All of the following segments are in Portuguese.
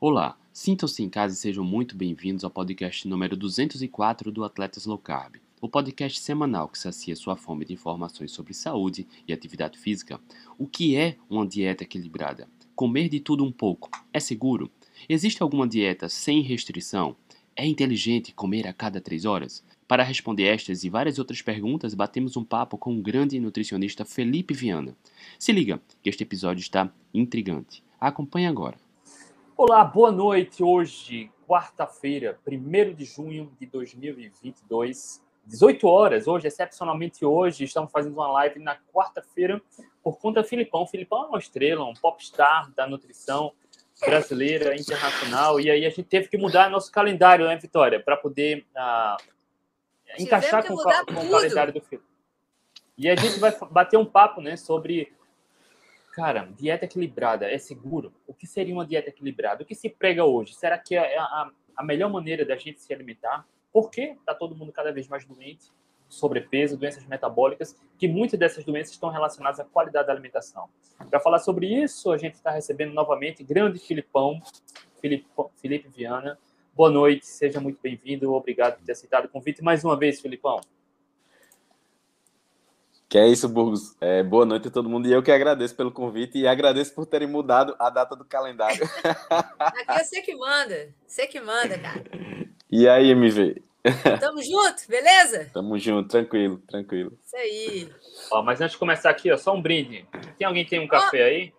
Olá, sintam-se em casa e sejam muito bem-vindos ao podcast número 204 do Atletas Low Carb, o podcast semanal que sacia sua fome de informações sobre saúde e atividade física. O que é uma dieta equilibrada? Comer de tudo um pouco é seguro? Existe alguma dieta sem restrição? É inteligente comer a cada três horas? Para responder estas e várias outras perguntas, batemos um papo com o grande nutricionista Felipe Viana. Se liga, que este episódio está intrigante. Acompanhe agora. Olá, boa noite. Hoje, quarta-feira, 1 de junho de 2022, 18 horas. Hoje, excepcionalmente hoje, estamos fazendo uma live na quarta-feira por conta do Filipão. O Filipão é uma estrela, um popstar da nutrição brasileira, internacional. E aí a gente teve que mudar nosso calendário, né, Vitória? Para poder uh, encaixar com, com o calendário do Filipão. E a gente vai bater um papo né, sobre Cara, dieta equilibrada é seguro? O que seria uma dieta equilibrada? O que se prega hoje? Será que é a, a melhor maneira da gente se alimentar? Por que está todo mundo cada vez mais doente? Sobrepeso, doenças metabólicas, que muitas dessas doenças estão relacionadas à qualidade da alimentação. Para falar sobre isso, a gente está recebendo novamente grande Filipão, Felipe, Felipe Viana. Boa noite, seja muito bem-vindo. Obrigado por ter aceitado o convite mais uma vez, Filipão. Que é isso, Burgos. É, boa noite a todo mundo. E eu que agradeço pelo convite e agradeço por terem mudado a data do calendário. Aqui é você que manda. Você que manda, cara. E aí, MV? Tamo junto, beleza? Tamo junto, tranquilo, tranquilo. Isso aí. Ó, mas antes de começar aqui, ó, só um brinde. Tem alguém que tem um café aí?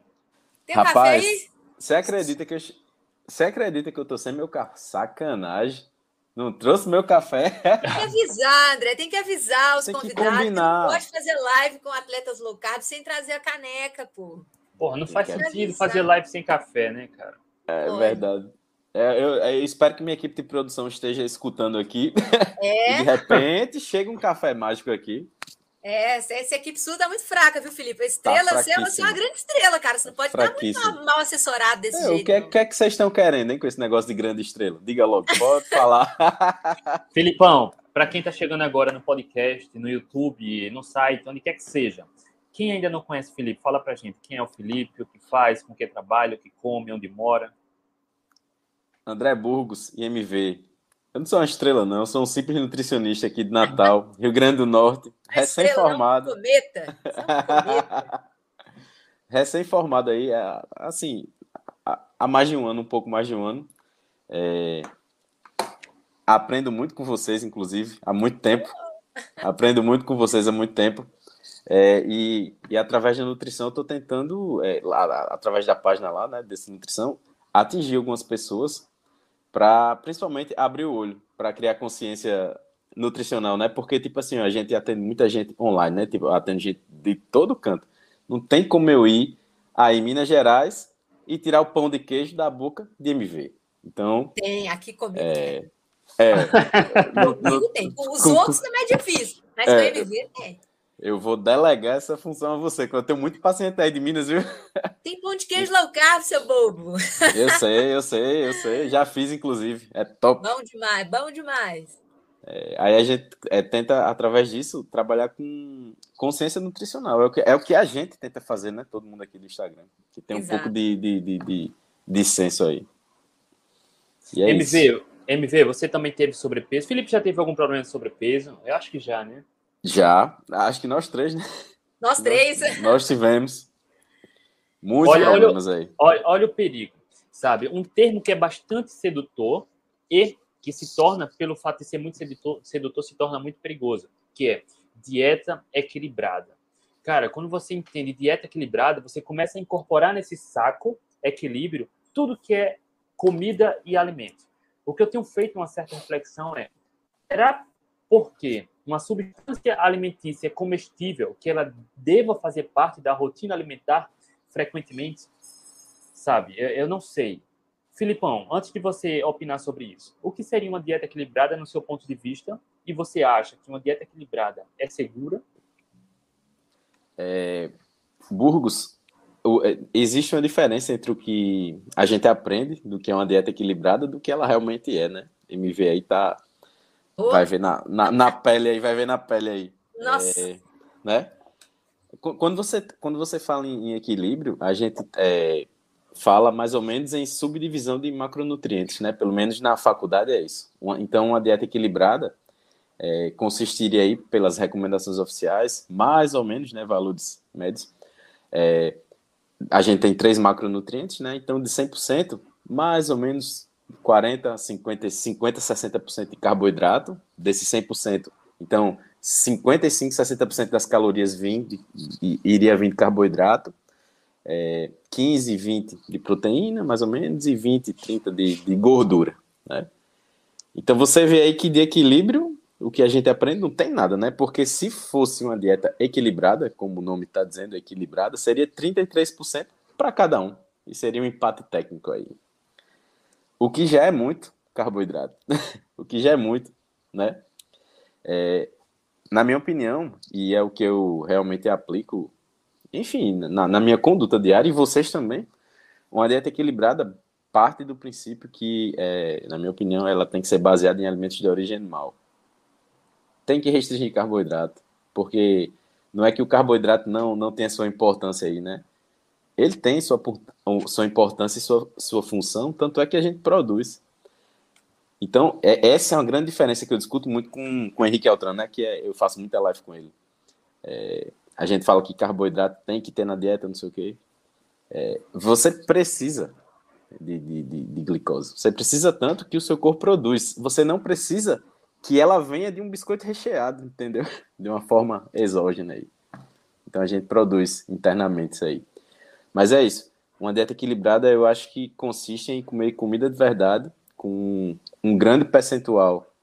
Tem um Rapaz, café aí? Você acredita que eu... Você acredita que eu tô sem meu carro? Sacanagem. Não trouxe meu café. Tem que avisar, André, tem que avisar os tem convidados. Que combinar. não pode fazer live com atletas low carb sem trazer a caneca, pô. Porra, não faz sentido avisar. fazer live sem café, né, cara? É verdade. É, eu, eu, espero que minha equipe de produção esteja escutando aqui. É. de repente chega um café mágico aqui. É, essa equipe sua tá muito fraca, viu, Felipe? A estrela, tá você, é, você é uma grande estrela, cara. Você não pode estar muito mal assessorado desse é, jeito. O que, é, que é que vocês estão querendo, hein, com esse negócio de grande estrela? Diga logo, pode falar. Filipão, para quem está chegando agora no podcast, no YouTube, no site, onde quer que seja, quem ainda não conhece o Felipe, fala pra gente quem é o Felipe, o que faz, com que trabalha, o que come, onde mora. André Burgos, IMV, eu não sou uma estrela, não. Eu sou um simples nutricionista aqui de Natal, Rio Grande do Norte, recém-formado. cometa. recém-formado aí, é, assim, há mais de um ano, um pouco mais de um ano. É... Aprendo muito com vocês, inclusive, há muito tempo. Aprendo muito com vocês há muito tempo. É, e, e através da nutrição, eu estou tentando, é, lá, através da página lá, né, desse nutrição, atingir algumas pessoas para principalmente abrir o olho, para criar consciência nutricional, né? Porque, tipo assim, a gente atende muita gente online, né? Tipo, atende gente de todo canto. Não tem como eu ir aí em Minas Gerais e tirar o pão de queijo da boca de MV. Então. Tem, aqui comigo. É. é comigo tem. Com os com, outros também é difícil, mas é, com MV tem. Eu vou delegar essa função a você, que eu tenho muito paciente aí de Minas, viu? Tem pão de queijo low carb, seu bobo. Eu sei, eu sei, eu sei. Já fiz, inclusive. É top. Bom demais, bom demais. É, aí a gente é, tenta, através disso, trabalhar com consciência nutricional. É o, que, é o que a gente tenta fazer, né? Todo mundo aqui do Instagram. Que tem um Exato. pouco de, de, de, de, de senso aí. É MV, MV, você também teve sobrepeso. Felipe já teve algum problema de sobrepeso? Eu acho que já, né? Já, acho que nós três, né? Nós três. Nós, nós tivemos muitos olha, problemas olha, aí. Olha, olha o perigo, sabe? Um termo que é bastante sedutor e que se torna, pelo fato de ser muito sedutor, sedutor se torna muito perigoso, que é dieta equilibrada. Cara, quando você entende dieta equilibrada, você começa a incorporar nesse saco equilíbrio tudo que é comida e alimento. O que eu tenho feito uma certa reflexão é: será porque uma substância alimentícia comestível que ela deva fazer parte da rotina alimentar frequentemente, sabe? Eu, eu, não sei. Filipão, antes de você opinar sobre isso, o que seria uma dieta equilibrada no seu ponto de vista? E você acha que uma dieta equilibrada é segura? É, Burgos, é, existe uma diferença entre o que a gente aprende do que é uma dieta equilibrada do que ela realmente é, né? MV aí tá Oh. Vai ver na, na, na, pele aí, vai ver na pele aí. Nossa. É, né? Quando você, quando você fala em, em equilíbrio, a gente é, fala mais ou menos em subdivisão de macronutrientes, né? Pelo menos na faculdade é isso. Então, uma dieta equilibrada é, consistiria aí, pelas recomendações oficiais, mais ou menos, né? Valores médios. É, a gente tem três macronutrientes, né? Então, de 100%, mais ou menos 40, 50, 50 60% de carboidrato, desses 100%. Então, 55, 60% das calorias vim de, iria vir de carboidrato, é, 15, 20 de proteína, mais ou menos, e 20, 30 de, de gordura, né? Então você vê aí que de equilíbrio, o que a gente aprende não tem nada, né? Porque se fosse uma dieta equilibrada, como o nome está dizendo, equilibrada, seria 33% para cada um. E seria um empate técnico aí. O que já é muito carboidrato. o que já é muito, né? É, na minha opinião, e é o que eu realmente aplico enfim, na, na minha conduta diária, e vocês também, uma dieta equilibrada parte do princípio que, é, na minha opinião, ela tem que ser baseada em alimentos de origem animal. Tem que restringir carboidrato, porque não é que o carboidrato não, não tenha sua importância aí, né? Ele tem sua, sua importância e sua, sua função, tanto é que a gente produz. Então, é, essa é uma grande diferença que eu discuto muito com, com o Henrique Altran, né? Que é, eu faço muita live com ele. É, a gente fala que carboidrato tem que ter na dieta, não sei o quê. É, você precisa de, de, de, de, glicose. Você precisa tanto que o seu corpo produz. Você não precisa que ela venha de um biscoito recheado, entendeu? De uma forma exógena aí. Então a gente produz internamente isso aí. Mas é isso. Uma dieta equilibrada eu acho que consiste em comer comida de verdade com um grande percentual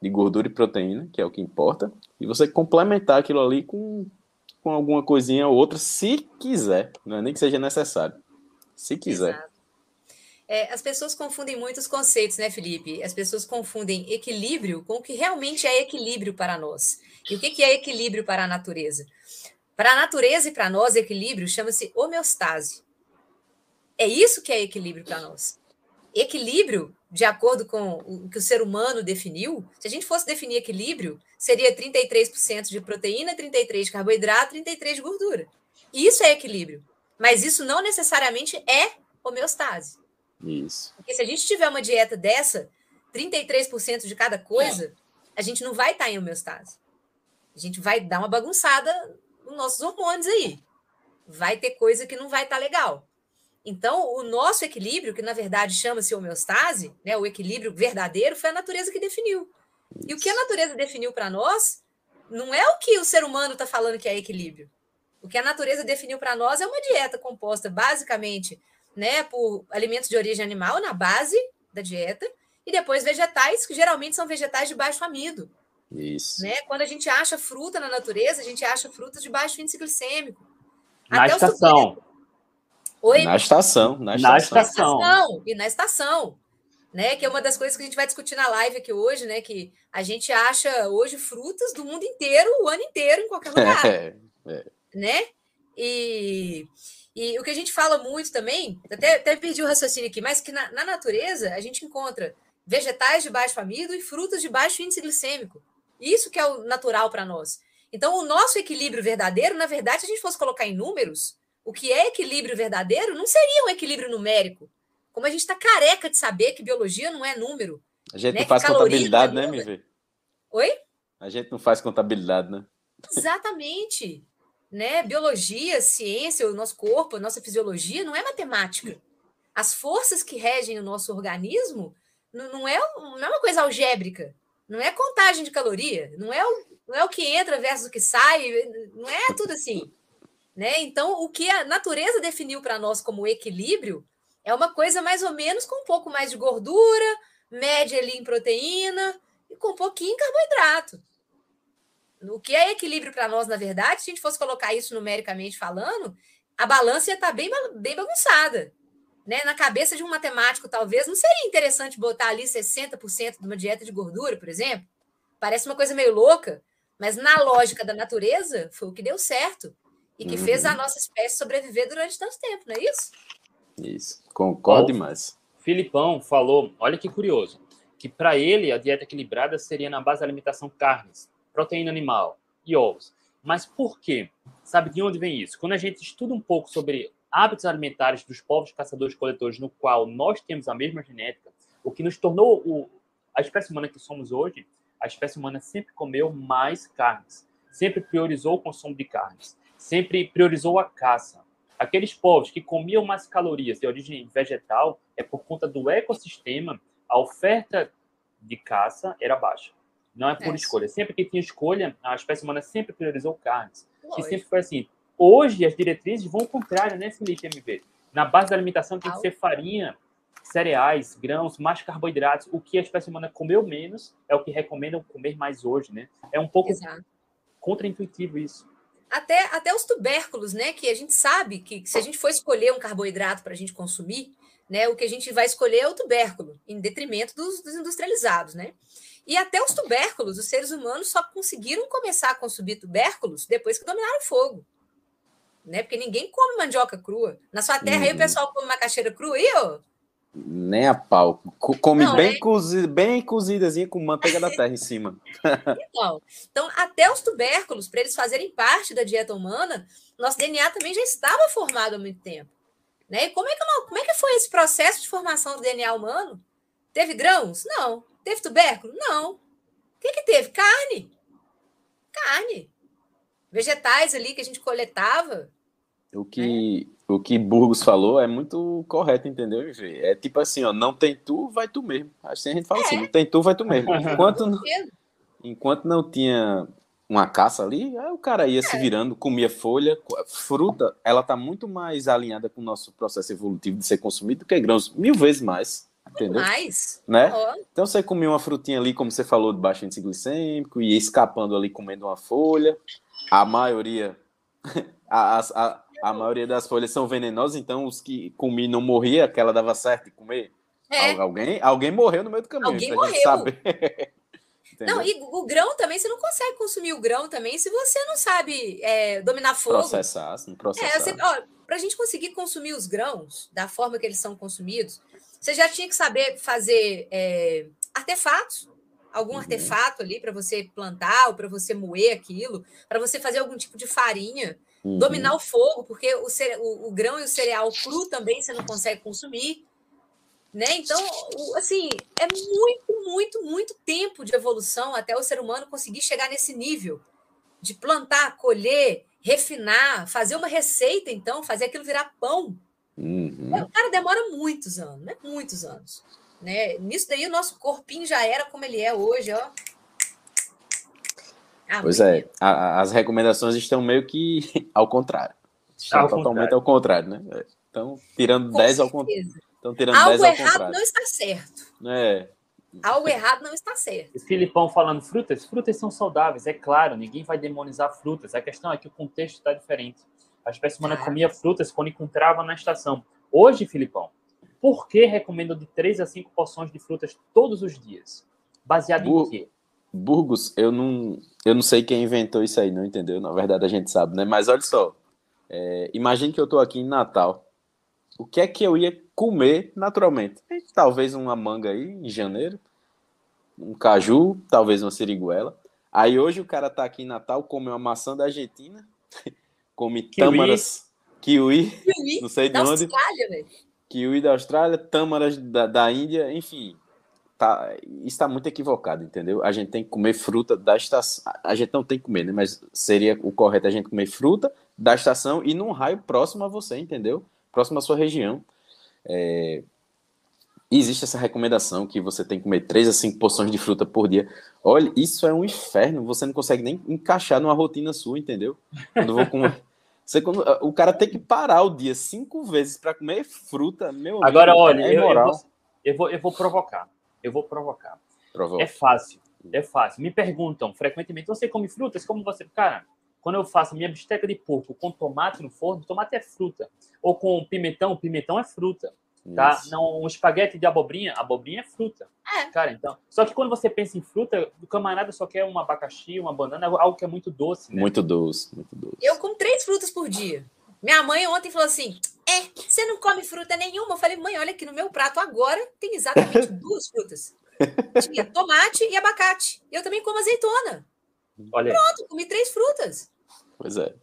de gordura e proteína, que é o que importa, e você complementar aquilo ali com, com alguma coisinha ou outra, se quiser, não é nem que seja necessário, se quiser. É, as pessoas confundem muitos conceitos, né, Felipe? As pessoas confundem equilíbrio com o que realmente é equilíbrio para nós. E o que, que é equilíbrio para a natureza? Para a natureza e para nós, equilíbrio chama-se homeostase. É isso que é equilíbrio para nós. Equilíbrio de acordo com o que o ser humano definiu, se a gente fosse definir equilíbrio, seria 33% de proteína, 33% de carboidrato, 33% de gordura. Isso é equilíbrio. Mas isso não necessariamente é homeostase. Isso. Porque se a gente tiver uma dieta dessa, 33% de cada coisa, a gente não vai estar em homeostase. A gente vai dar uma bagunçada nos nossos hormônios aí. Vai ter coisa que não vai estar legal. Então, o nosso equilíbrio, que na verdade chama-se homeostase, né, o equilíbrio verdadeiro, foi a natureza que definiu. E o que a natureza definiu para nós não é o que o ser humano está falando que é equilíbrio. O que a natureza definiu para nós é uma dieta composta basicamente né, por alimentos de origem animal na base da dieta e depois vegetais, que geralmente são vegetais de baixo amido. Isso. Né? Quando a gente acha fruta na natureza, a gente acha frutas de baixo índice glicêmico. Na Até estação. Oi? Na estação, na estação. Na estação. Na estação. E na estação. Né, que é uma das coisas que a gente vai discutir na live aqui hoje, né? Que a gente acha hoje frutas do mundo inteiro, o ano inteiro, em qualquer lugar. É, é. Né? E, e o que a gente fala muito também, até, até perdi o raciocínio aqui, mas que na, na natureza a gente encontra vegetais de baixo amido e frutas de baixo índice glicêmico. Isso que é o natural para nós. Então, o nosso equilíbrio verdadeiro, na verdade, se a gente fosse colocar em números, o que é equilíbrio verdadeiro não seria um equilíbrio numérico. Como a gente está careca de saber que biologia não é número. A gente né? não faz contabilidade, é né, MV? Oi? A gente não faz contabilidade, né? Exatamente. né? Biologia, ciência, o nosso corpo, a nossa fisiologia não é matemática. As forças que regem o nosso organismo não é, não é uma coisa algébrica. Não é contagem de caloria. Não é o, não é o que entra versus o que sai. Não é tudo assim. Né? Então, o que a natureza definiu para nós como equilíbrio é uma coisa mais ou menos com um pouco mais de gordura, média ali em proteína e com um pouquinho em carboidrato. O que é equilíbrio para nós, na verdade, se a gente fosse colocar isso numericamente falando, a balança ia estar tá bem, bem bagunçada. Né? Na cabeça de um matemático, talvez, não seria interessante botar ali 60% de uma dieta de gordura, por exemplo? Parece uma coisa meio louca, mas na lógica da natureza, foi o que deu certo e que uhum. fez a uhum. nossa espécie sobreviver durante tanto tempo, não é isso? Isso, concordo demais. Filipão falou, olha que curioso, que para ele a dieta equilibrada seria na base da alimentação carnes, proteína animal e ovos. Mas por quê? Sabe de onde vem isso? Quando a gente estuda um pouco sobre hábitos alimentares dos povos caçadores-coletores, no qual nós temos a mesma genética, o que nos tornou o, a espécie humana que somos hoje, a espécie humana sempre comeu mais carnes, sempre priorizou o consumo de carnes, sempre priorizou a caça. Aqueles povos que comiam mais calorias de origem vegetal é por conta do ecossistema, a oferta de caça era baixa. Não é por é. escolha. Sempre que tinha escolha, a espécie humana sempre priorizou carnes. Lógico. E sempre foi assim. Hoje, as diretrizes vão ao contrário, né, Felipe MV? Na base da alimentação tem que ser farinha, cereais, grãos, mais carboidratos. O que a espécie humana comeu menos é o que recomendam comer mais hoje, né? É um pouco Exato. contraintuitivo isso. Até, até os tubérculos, né? Que a gente sabe que se a gente for escolher um carboidrato para a gente consumir, né? O que a gente vai escolher é o tubérculo, em detrimento dos, dos industrializados, né? E até os tubérculos, os seres humanos só conseguiram começar a consumir tubérculos depois que dominaram o fogo. Né? Porque ninguém come mandioca crua. Na sua terra aí o uhum. pessoal come macaxeira crua ó. Nem a pau. Come Não, bem, é... cozida, bem cozidazinha com manteiga da terra em cima. então, então, até os tubérculos, para eles fazerem parte da dieta humana, nosso DNA também já estava formado há muito tempo. Né? E como é, que, como é que foi esse processo de formação do DNA humano? Teve grãos? Não. Teve tubérculo? Não. O que, que teve? Carne. Carne. Vegetais ali que a gente coletava. O que, é. o que Burgos falou é muito correto, entendeu, É tipo assim, ó, não tem tu, vai tu mesmo. Assim a gente fala assim, é. assim, não tem tu, vai tu mesmo. Enquanto não, enquanto não tinha uma caça ali, aí o cara ia é. se virando, comia folha, fruta, ela tá muito mais alinhada com o nosso processo evolutivo de ser consumido do que grãos, mil vezes mais. Entendeu? Mais. Né? Oh. Então você comia uma frutinha ali, como você falou, de baixo índice glicêmico, e escapando ali comendo uma folha. A maioria, a, a, a, maioria das folhas são venenosas, então os que comiam não morria, aquela dava certo de comer. É. Alguém, alguém morreu no meio do caminho. Alguém morreu. não, e o grão também, você não consegue consumir o grão também se você não sabe é, dominar fogo. Processar, não processar. É, para a gente conseguir consumir os grãos da forma que eles são consumidos, você já tinha que saber fazer é, artefatos, algum uhum. artefato ali para você plantar ou para você moer aquilo, para você fazer algum tipo de farinha, uhum. dominar o fogo, porque o, o, o, grão e o cereal cru também você não consegue consumir. Né? Então, assim, é muito, muito, muito tempo de evolução até o ser humano conseguir chegar nesse nível de plantar, colher, refinar, fazer uma receita, então, fazer aquilo virar pão. Uhum. O cara demora muitos anos, né? Muitos anos. Né? Nisso daí o nosso corpinho já era como ele é hoje, ó. Ah, pois é, a, as recomendações estão meio que ao contrário. Estão ao totalmente contrário. ao contrário, né? Estão tirando Com 10 ao contrário. Estão tirando Algo 10 ao errado contrário. não está certo. É. Algo errado não está certo. E Filipão falando frutas, frutas são saudáveis, é claro, ninguém vai demonizar frutas. A questão é que o contexto está diferente. A espécie humana comia frutas quando encontrava na estação. Hoje, Filipão, por que recomendo de 3 a 5 porções de frutas todos os dias? Baseado Bur em quê? Burgos, eu não, eu não sei quem inventou isso aí, não entendeu? Na verdade, a gente sabe, né? Mas olha só, é, imagine que eu estou aqui em Natal. O que é que eu ia comer naturalmente? Talvez uma manga aí em janeiro, um caju, talvez uma siriguela. Aí hoje o cara tá aqui em Natal, come uma maçã da Argentina, come kiwi. tâmaras, kiwi, kiwi, não sei de onde. Austrália. Kiwi da Austrália, tâmaras da, da Índia, enfim. Tá, está muito equivocado, entendeu? A gente tem que comer fruta da estação. A gente não tem que comer, né? Mas seria o correto a gente comer fruta da estação e num raio próximo a você, entendeu? Próximo à sua região. É, existe essa recomendação que você tem que comer 3 a 5 porções de fruta por dia. Olha, isso é um inferno. Você não consegue nem encaixar numa rotina sua, entendeu? Quando vou comer. Você, quando, o cara tem que parar o dia cinco vezes para comer fruta, meu Agora, amigo, olha, é eu, eu, vou, eu, vou, eu vou provocar. Eu vou provocar. Provoca. É fácil. É fácil. Me perguntam frequentemente: você come frutas? Como você. Cara, quando eu faço minha bisteca de porco com tomate no forno, tomate é fruta. Ou com pimentão, pimentão é fruta. Tá? Não, um espaguete de abobrinha, abobrinha é fruta. É. Cara, então. Só que quando você pensa em fruta, o camarada só quer um abacaxi, uma banana, algo que é muito doce. Né? Muito doce, muito doce. Eu como três frutas por dia. Minha mãe ontem falou assim: É, você não come fruta nenhuma? Eu falei, mãe, olha aqui no meu prato agora tem exatamente duas frutas. Tinha tomate e abacate. Eu também como azeitona. Olha Pronto, comi três frutas. Pois é.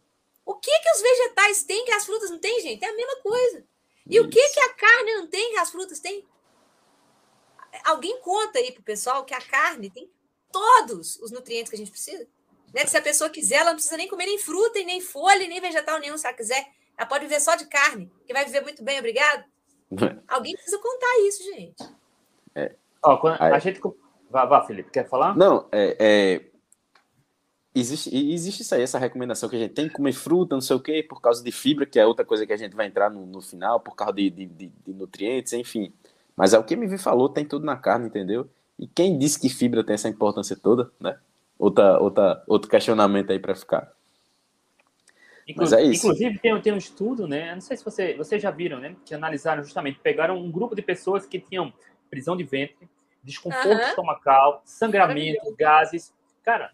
O que que os vegetais têm que as frutas não têm, gente? É a mesma coisa. E o que que a carne não tem que as frutas têm? Alguém conta aí pro pessoal que a carne tem todos os nutrientes que a gente precisa? Né? Que se a pessoa quiser, ela não precisa nem comer nem fruta, nem folha, nem vegetal nenhum, se ela quiser. Ela pode viver só de carne, que vai viver muito bem, obrigado. Alguém precisa contar isso, gente. É. Ó, a gente. Vá, vá, Felipe, quer falar? Não, é, é, Existe, existe isso aí, essa recomendação que a gente tem que comer fruta, não sei o quê, por causa de fibra, que é outra coisa que a gente vai entrar no, no final, por causa de, de, de, nutrientes, enfim. Mas é o que me vi falou, tem tudo na carne, entendeu? E quem disse que fibra tem essa importância toda, né? Outra, outra, outro questionamento aí para ficar. Inclu Mas é isso. Inclusive, tem, tem um estudo, né? Não sei se você, vocês já viram, né? Que analisaram justamente, pegaram um grupo de pessoas que tinham prisão de ventre, desconforto uhum. estomacal, sangramento, gases. Cara,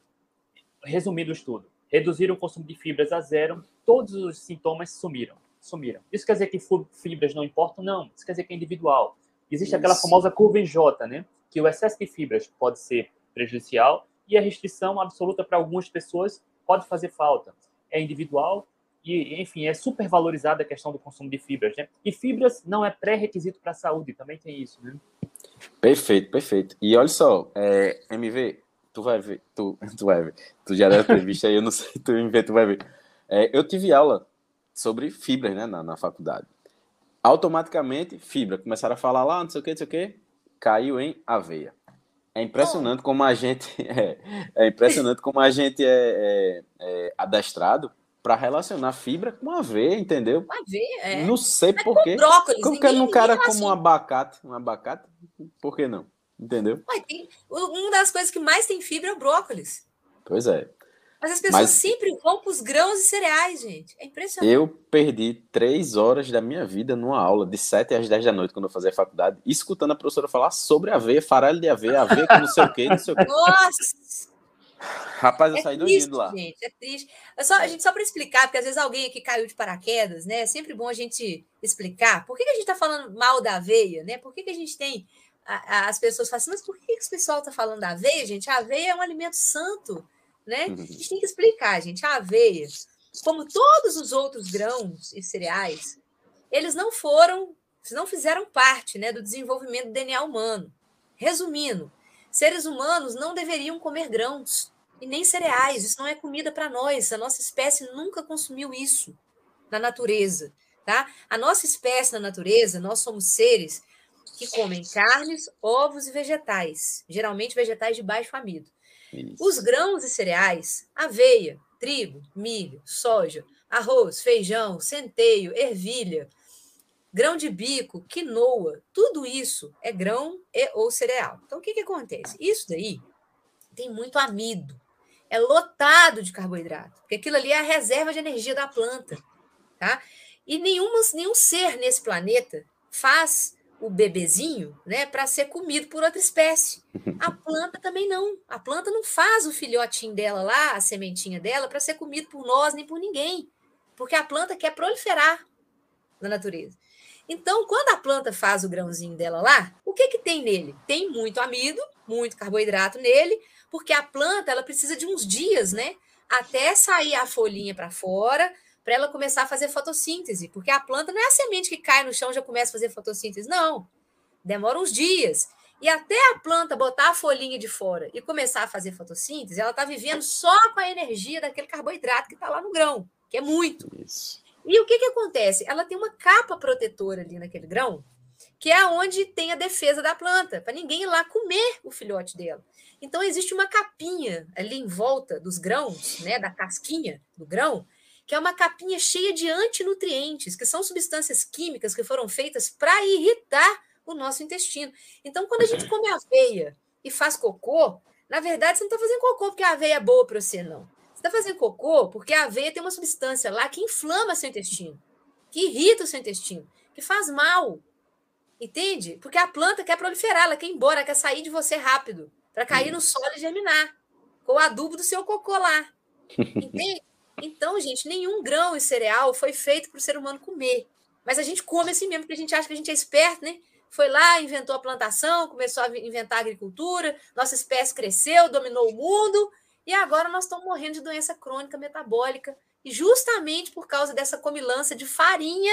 resumindo o estudo, reduziram o consumo de fibras a zero, todos os sintomas sumiram. Sumiram. Isso quer dizer que fibras não importam? Não. Isso quer dizer que é individual. Existe Isso. aquela famosa curva em J, né? Que o excesso de fibras pode ser prejudicial e a restrição absoluta para algumas pessoas pode fazer falta. É individual e, enfim, é super valorizada a questão do consumo de fibras, né? E fibras não é pré-requisito para a saúde, também tem isso, né? Perfeito, perfeito. E olha só, é, MV, tu vai ver, tu, tu vai ver, tu já deve ter visto aí, eu não sei, tu me vê, tu vai ver. É, eu tive aula sobre fibras, né, na, na faculdade. Automaticamente, fibra, começaram a falar lá, não sei o que, não sei o que, caiu em aveia. É impressionante como a gente é, é impressionante como a gente é, é, é adestrado para relacionar fibra com aveia, entendeu? Aveia, é. Não sei porquê. Brócolis. Como que um cara como um abacate, um abacate, por que não? Entendeu? Ué, tem, uma das coisas que mais tem fibra é o brócolis. Pois é. Mas as pessoas Mas... sempre vão para os grãos e cereais, gente. É impressionante. Eu perdi três horas da minha vida numa aula, de 7 às 10 da noite, quando eu fazia faculdade, escutando a professora falar sobre aveia, farelo de aveia, aveia com não sei o quê, não sei o quê. Nossa! Rapaz, eu é saí triste, do lá. Gente, é triste. É só, a gente, só para explicar, porque às vezes alguém aqui caiu de paraquedas, né? É sempre bom a gente explicar por que, que a gente está falando mal da aveia, né? Por que, que a gente tem as pessoas falam assim, mas por que, que o pessoal está falando da aveia, gente? A aveia é um alimento santo, né? Uhum. A gente tem que explicar, gente. A aveia, como todos os outros grãos e cereais, eles não foram, não fizeram parte né, do desenvolvimento do DNA humano. Resumindo, seres humanos não deveriam comer grãos e nem cereais. Isso não é comida para nós. A nossa espécie nunca consumiu isso na natureza. Tá? A nossa espécie na natureza, nós somos seres que comem carnes, ovos e vegetais, geralmente vegetais de baixo amido. Isso. Os grãos e cereais, aveia, trigo, milho, soja, arroz, feijão, centeio, ervilha, grão de bico, quinoa, tudo isso é grão e ou cereal. Então, o que, que acontece? Isso daí tem muito amido, é lotado de carboidrato, porque aquilo ali é a reserva de energia da planta, tá? E nenhuma, nenhum ser nesse planeta faz o bebezinho, né, para ser comido por outra espécie. A planta também não. A planta não faz o filhotinho dela lá, a sementinha dela, para ser comido por nós nem por ninguém, porque a planta quer proliferar na natureza. Então, quando a planta faz o grãozinho dela lá, o que que tem nele? Tem muito amido, muito carboidrato nele, porque a planta ela precisa de uns dias, né, até sair a folhinha para fora, para ela começar a fazer fotossíntese, porque a planta não é a semente que cai no chão e já começa a fazer fotossíntese, não. Demora uns dias. E até a planta botar a folhinha de fora e começar a fazer fotossíntese, ela está vivendo só com a energia daquele carboidrato que está lá no grão, que é muito. Isso. E o que, que acontece? Ela tem uma capa protetora ali naquele grão, que é onde tem a defesa da planta, para ninguém ir lá comer o filhote dela. Então, existe uma capinha ali em volta dos grãos, né, da casquinha do grão, que é uma capinha cheia de antinutrientes, que são substâncias químicas que foram feitas para irritar o nosso intestino. Então, quando a gente come aveia e faz cocô, na verdade, você não está fazendo cocô porque a aveia é boa para você, não. Você está fazendo cocô porque a aveia tem uma substância lá que inflama seu intestino, que irrita o seu intestino, que faz mal. Entende? Porque a planta quer proliferar, ela quer ir embora, quer sair de você rápido, para cair no solo e germinar, com o adubo do seu cocô lá. Entende? Então, gente, nenhum grão e cereal foi feito para o ser humano comer. Mas a gente come assim mesmo, porque a gente acha que a gente é esperto, né? Foi lá, inventou a plantação, começou a inventar a agricultura, nossa espécie cresceu, dominou o mundo, e agora nós estamos morrendo de doença crônica metabólica, E justamente por causa dessa comilança de farinha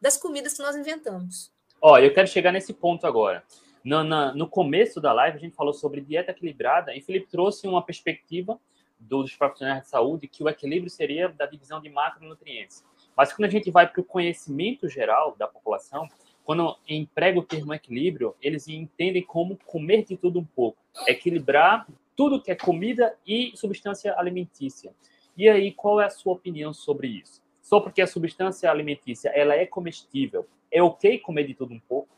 das comidas que nós inventamos. Olha, eu quero chegar nesse ponto agora. No, na, no começo da live, a gente falou sobre dieta equilibrada e Felipe trouxe uma perspectiva dos profissionais de saúde que o equilíbrio seria da divisão de macronutrientes. Mas quando a gente vai para o conhecimento geral da população, quando emprega o termo equilíbrio, eles entendem como comer de tudo um pouco, equilibrar tudo que é comida e substância alimentícia. E aí, qual é a sua opinião sobre isso? Só porque a substância alimentícia ela é comestível, é ok comer de tudo um pouco?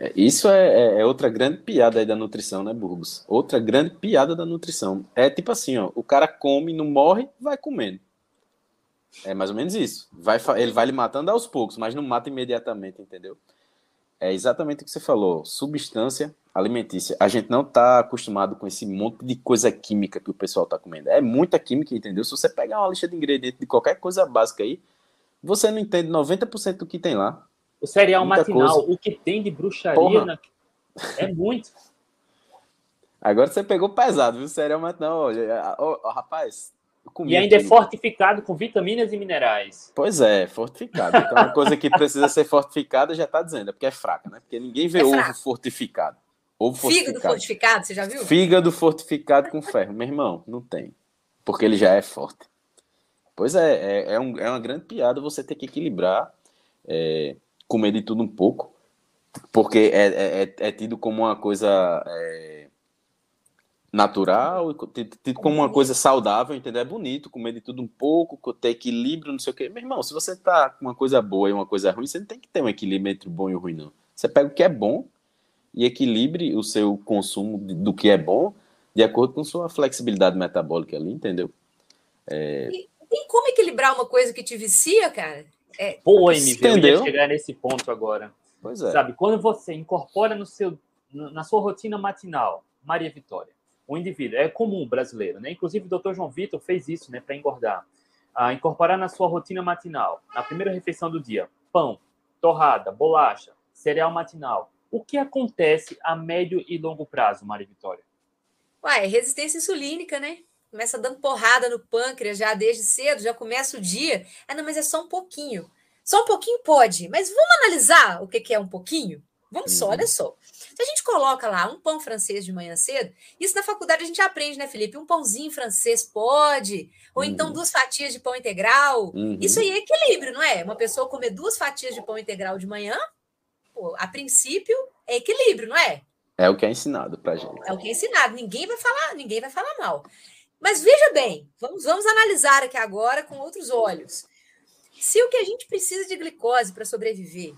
É, isso é, é, é, outra grande piada aí da nutrição, né, Burgos? Outra grande piada da nutrição. É tipo assim, ó, o cara come, não morre, vai comendo. É mais ou menos isso. Vai, ele vai lhe matando aos poucos, mas não mata imediatamente, entendeu? É exatamente o que você falou. Substância alimentícia. A gente não está acostumado com esse monte de coisa química que o pessoal está comendo. É muita química, entendeu? Se você pegar uma lista de ingredientes de qualquer coisa básica aí, você não entende 90% do que tem lá. O cereal Muita matinal, coisa. o que tem de bruxaria na... é muito. Agora você pegou pesado, viu? O cereal matinal. Olha, rapaz. E ainda é fortificado com vitaminas e minerais. Pois é, fortificado. Então, uma coisa que precisa ser fortificada já está dizendo, é porque é fraca, né? Porque ninguém vê é ovo fortificado. Ovo Fígado fortificado. fortificado, você já viu? Fígado fortificado com ferro. Meu irmão, não tem. Porque ele já é forte. Pois é, é, é, um, é uma grande piada você ter que equilibrar é, comer de tudo um pouco, porque é, é, é, é tido como uma coisa é, natural, tido como uma coisa saudável, entendeu? É bonito comer de tudo um pouco, ter equilíbrio, não sei o quê. Meu irmão, se você tá com uma coisa boa e uma coisa ruim, você não tem que ter um equilíbrio entre o bom e o ruim, não. Você pega o que é bom e equilibre o seu consumo do que é bom de acordo com sua flexibilidade metabólica ali, entendeu? É... E tem como equilibrar uma coisa que te vicia, cara? É, Pô, MV, Entendeu? eu ia chegar nesse ponto agora. Pois é. Sabe, quando você incorpora no seu, na sua rotina matinal, Maria Vitória, o indivíduo, é comum brasileiro, né? Inclusive o Dr. João Vitor fez isso, né, para engordar. Ah, incorporar na sua rotina matinal, na primeira refeição do dia, pão, torrada, bolacha, cereal matinal. O que acontece a médio e longo prazo, Maria Vitória? Ué, resistência insulínica, né? Começa dando porrada no pâncreas já desde cedo, já começa o dia. Ah, não, mas é só um pouquinho. Só um pouquinho pode, mas vamos analisar o que é um pouquinho? Vamos só, olha uhum. só. Se a gente coloca lá um pão francês de manhã cedo, isso na faculdade a gente aprende, né, Felipe? Um pãozinho francês pode, ou então uhum. duas fatias de pão integral. Uhum. Isso aí é equilíbrio, não é? Uma pessoa comer duas fatias de pão integral de manhã, pô, a princípio é equilíbrio, não é? É o que é ensinado pra gente. É o que é ensinado. Ninguém vai falar, ninguém vai falar mal. Mas veja bem, vamos, vamos analisar aqui agora com outros olhos. Se o que a gente precisa de glicose para sobreviver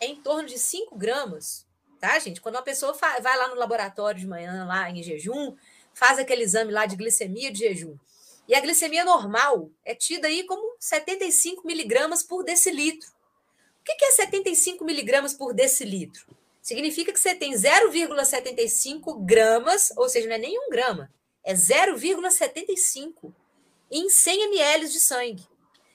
é em torno de 5 gramas, tá, gente? Quando uma pessoa vai lá no laboratório de manhã, lá em jejum, faz aquele exame lá de glicemia de jejum, e a glicemia normal é tida aí como 75 miligramas por decilitro. O que é 75 miligramas por decilitro? Significa que você tem 0,75 gramas, ou seja, não é nem um grama, é 0,75 em 100 ml de sangue.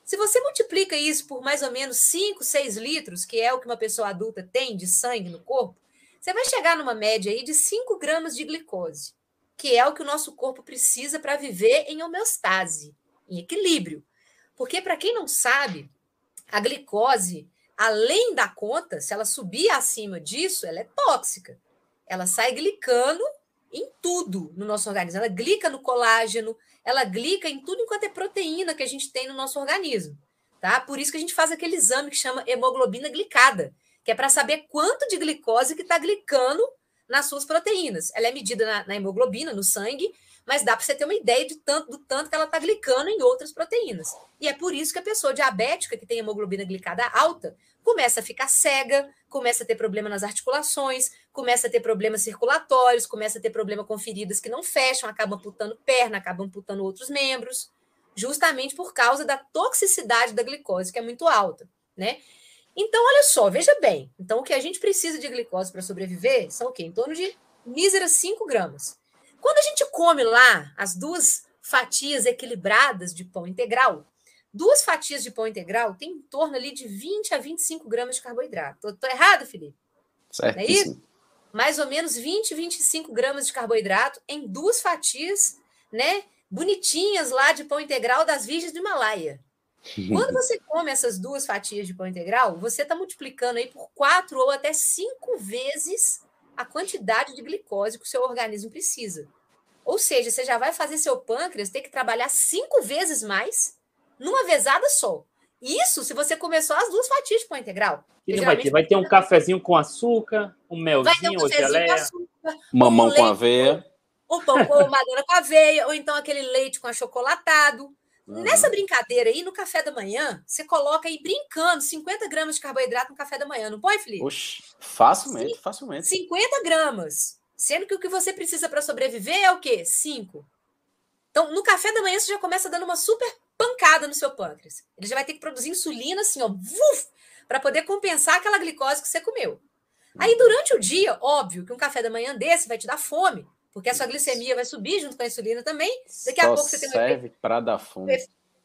Se você multiplica isso por mais ou menos 5, 6 litros, que é o que uma pessoa adulta tem de sangue no corpo, você vai chegar numa média aí de 5 gramas de glicose, que é o que o nosso corpo precisa para viver em homeostase, em equilíbrio. Porque, para quem não sabe, a glicose, além da conta, se ela subir acima disso, ela é tóxica. Ela sai glicando em tudo no nosso organismo. Ela glica no colágeno, ela glica em tudo enquanto é proteína que a gente tem no nosso organismo. Tá? Por isso que a gente faz aquele exame que chama hemoglobina glicada, que é para saber quanto de glicose que está glicando nas suas proteínas. Ela é medida na, na hemoglobina, no sangue, mas dá para você ter uma ideia de tanto, do tanto que ela está glicando em outras proteínas. E é por isso que a pessoa diabética, que tem hemoglobina glicada alta, começa a ficar cega, começa a ter problema nas articulações, começa a ter problemas circulatórios, começa a ter problema com feridas que não fecham, acabam amputando perna, acabam amputando outros membros, justamente por causa da toxicidade da glicose, que é muito alta, né? Então, olha só, veja bem. Então, o que a gente precisa de glicose para sobreviver são o quê? Em torno de míseras 5 gramas. Quando a gente come lá as duas fatias equilibradas de pão integral, duas fatias de pão integral tem em torno ali de 20 a 25 gramas de carboidrato. Estou errado, Felipe? Certo. É isso? Mais ou menos 20, 25 gramas de carboidrato em duas fatias, né? bonitinhas lá de pão integral das Virgens do Himalaia. Quando você come essas duas fatias de pão integral, você está multiplicando aí por quatro ou até cinco vezes a quantidade de glicose que o seu organismo precisa. Ou seja, você já vai fazer seu pâncreas ter que trabalhar cinco vezes mais numa vezada só. Isso se você começou as duas fatias de pão integral. E não vai ter? Vai ter um cafezinho com açúcar, um melzinho um ou geleia. Açúcar, Mamão um com aveia. Um pão com madura com aveia, ou então aquele leite com achocolatado. Uhum. Nessa brincadeira aí, no café da manhã, você coloca aí brincando 50 gramas de carboidrato no café da manhã, não põe, Felipe? Oxe, facilmente, Sim, facilmente. 50 gramas. Sendo que o que você precisa para sobreviver é o quê? 5. Então, no café da manhã, você já começa dando uma super pancada no seu pâncreas. Ele já vai ter que produzir insulina, assim, ó, para poder compensar aquela glicose que você comeu. Aí, durante o dia, óbvio que um café da manhã desse vai te dar fome. Porque a sua glicemia vai subir junto com a insulina também. Daqui Só a pouco você tem um serve para dar fome.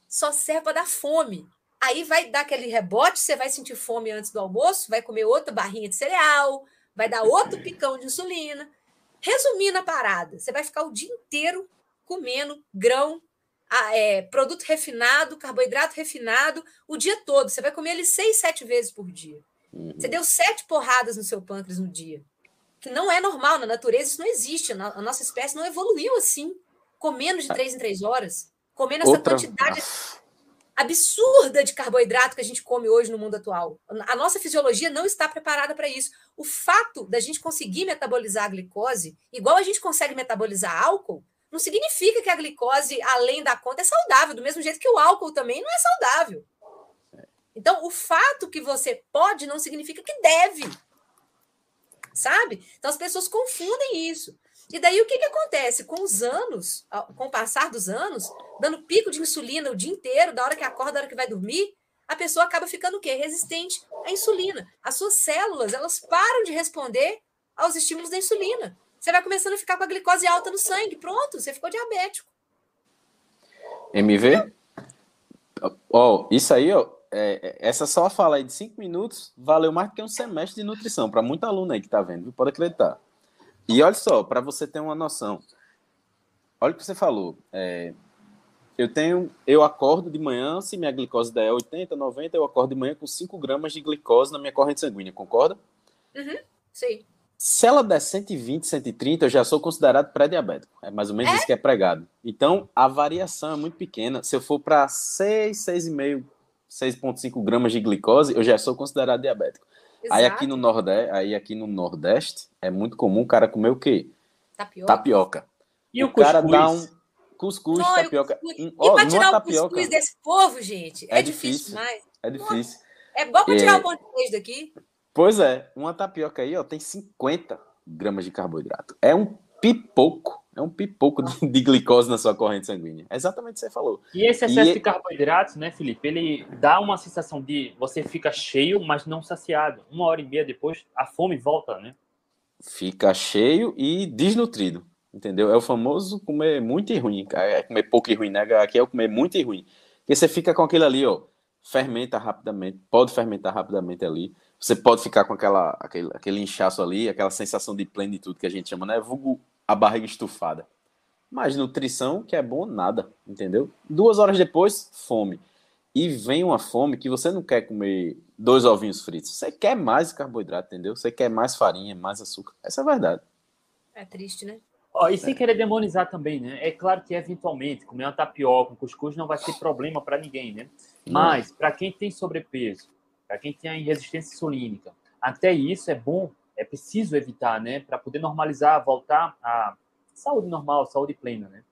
Só serve para dar fome. Aí vai dar aquele rebote, você vai sentir fome antes do almoço, vai comer outra barrinha de cereal, vai dar outro picão de insulina. Resumindo a parada, você vai ficar o dia inteiro comendo grão, é, produto refinado, carboidrato refinado, o dia todo. Você vai comer ele seis, sete vezes por dia. Você uhum. deu sete porradas no seu pâncreas no dia que não é normal na natureza, isso não existe. A nossa espécie não evoluiu assim, comendo de três em três horas, comendo essa Outra... quantidade absurda de carboidrato que a gente come hoje no mundo atual. A nossa fisiologia não está preparada para isso. O fato da gente conseguir metabolizar a glicose, igual a gente consegue metabolizar álcool, não significa que a glicose, além da conta, é saudável, do mesmo jeito que o álcool também não é saudável. Então, o fato que você pode não significa que deve sabe? Então as pessoas confundem isso. E daí o que, que acontece? Com os anos, com o passar dos anos, dando pico de insulina o dia inteiro, da hora que acorda, da hora que vai dormir, a pessoa acaba ficando o quê? Resistente à insulina. As suas células, elas param de responder aos estímulos da insulina. Você vai começando a ficar com a glicose alta no sangue. Pronto, você ficou diabético. MV? Ó, oh, isso aí, ó, é, é, essa só fala aí de cinco minutos valeu mais do que um semestre de nutrição para muito aluno aí que está vendo, pode acreditar. E olha só, para você ter uma noção, olha o que você falou. É, eu tenho, eu acordo de manhã, se minha glicose der 80, 90, eu acordo de manhã com 5 gramas de glicose na minha corrente sanguínea, concorda? Uhum, sim. Se ela der 120, 130, eu já sou considerado pré-diabético. É mais ou menos é? isso que é pregado. Então, a variação é muito pequena. Se eu for para 6, 6,5 6,5 gramas de glicose, eu já sou considerado diabético. Exato. Aí aqui no Nordeste, aí aqui no Nordeste é muito comum o cara comer o quê? Tapioca. Tapioca. E o, o cara dá um cuscuz, Não, tapioca. Cuscuz. E oh, para tirar o tapioca, cuscuz desse povo, gente, é, é difícil demais. É difícil. É bom para tirar é... o pão de daqui. Pois é, uma tapioca aí, ó, tem 50 gramas de carboidrato. É um pipoco. É um pipoco de, de, glicose na sua corrente sanguínea. É exatamente o que você falou. E esse excesso e... de carboidratos, né, Felipe? Ele dá uma sensação de você fica cheio, mas não saciado. Uma hora e meia depois, a fome volta, né? Fica cheio e desnutrido. Entendeu? É o famoso comer muito e ruim. É comer pouco e ruim, né? Aqui é o comer muito e ruim. Porque você fica com aquilo ali, ó. Fermenta rapidamente, pode fermentar rapidamente ali. Você pode ficar com aquela, aquele, aquele inchaço ali, aquela sensação de plenitude que a gente chama, né? Vulgo a barriga estufada. Mas nutrição, que é bom, nada, entendeu? Duas horas depois, fome. E vem uma fome que você não quer comer dois ovinhos fritos. Você quer mais carboidrato, entendeu? Você quer mais farinha, mais açúcar. Essa é a verdade. É triste, né? Oh, e sem é. querer demonizar também, né? É claro que eventualmente comer uma tapioca, um cuscuz não vai ser problema para ninguém, né? Mas para quem tem sobrepeso, para quem tem resistência insulínica, até isso é bom é preciso evitar, né, para poder normalizar, voltar à saúde normal, saúde plena, né?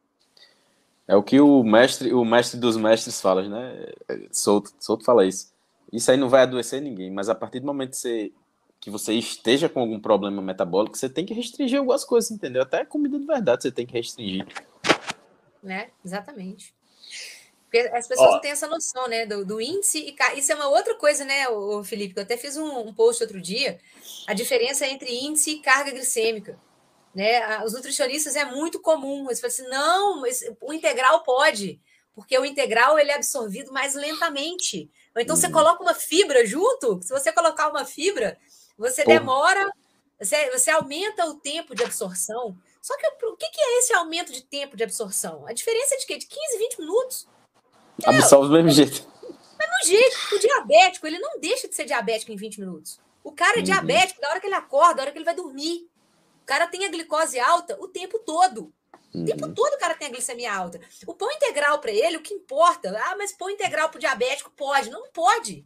É o que o mestre, o mestre dos mestres fala, né? Souto, Souto fala isso. Isso aí não vai adoecer ninguém, mas a partir do momento que você, que você esteja com algum problema metabólico, você tem que restringir algumas coisas, entendeu? Até comida de verdade você tem que restringir. Né? Exatamente. Porque as pessoas oh. não têm essa noção, né? Do, do, índice e isso é uma outra coisa, né, o Felipe? Eu até fiz um, um, post outro dia, a diferença entre índice e carga glicêmica. Né? Os nutricionistas é muito comum. Eles falam assim: não, o integral pode, porque o integral ele é absorvido mais lentamente. Ou então uhum. você coloca uma fibra junto, se você colocar uma fibra, você demora, você, você aumenta o tempo de absorção. Só que o que é esse aumento de tempo de absorção? A diferença é de quê? De 15, 20 minutos. Absorve do mesmo jeito. Do mesmo jeito. O diabético, ele não deixa de ser diabético em 20 minutos. O cara é uhum. diabético da hora que ele acorda, da hora que ele vai dormir. O cara tem a glicose alta o tempo todo. O tempo uhum. todo o cara tem a glicemia alta. O pão integral para ele, o que importa? Ah, mas pão integral para o diabético pode. Não pode.